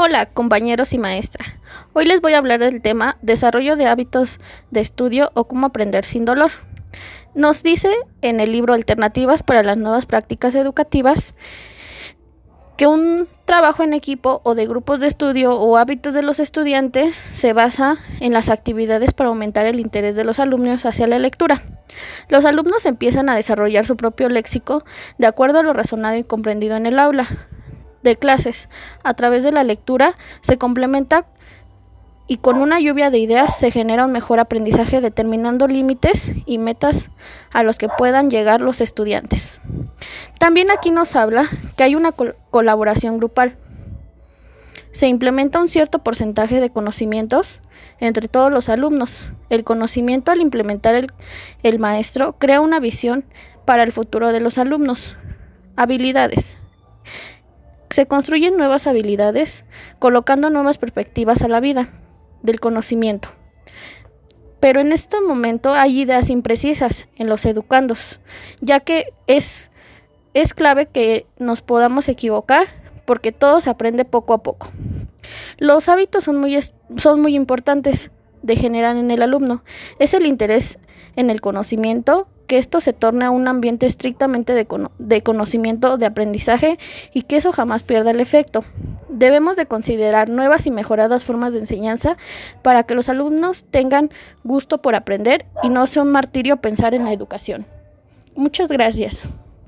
Hola compañeros y maestra. Hoy les voy a hablar del tema desarrollo de hábitos de estudio o cómo aprender sin dolor. Nos dice en el libro Alternativas para las nuevas prácticas educativas que un trabajo en equipo o de grupos de estudio o hábitos de los estudiantes se basa en las actividades para aumentar el interés de los alumnos hacia la lectura. Los alumnos empiezan a desarrollar su propio léxico de acuerdo a lo razonado y comprendido en el aula de clases. A través de la lectura se complementa y con una lluvia de ideas se genera un mejor aprendizaje determinando límites y metas a los que puedan llegar los estudiantes. También aquí nos habla que hay una colaboración grupal. Se implementa un cierto porcentaje de conocimientos entre todos los alumnos. El conocimiento al implementar el, el maestro crea una visión para el futuro de los alumnos. Habilidades. Se construyen nuevas habilidades, colocando nuevas perspectivas a la vida del conocimiento. Pero en este momento hay ideas imprecisas en los educandos, ya que es, es clave que nos podamos equivocar porque todo se aprende poco a poco. Los hábitos son muy, son muy importantes de generar en el alumno. Es el interés en el conocimiento, que esto se torne a un ambiente estrictamente de, de, conocimiento, de aprendizaje y que eso jamás pierda el efecto. Debemos de considerar nuevas y mejoradas formas de enseñanza para que los alumnos tengan gusto por aprender y no sea un martirio pensar en la educación. Muchas gracias.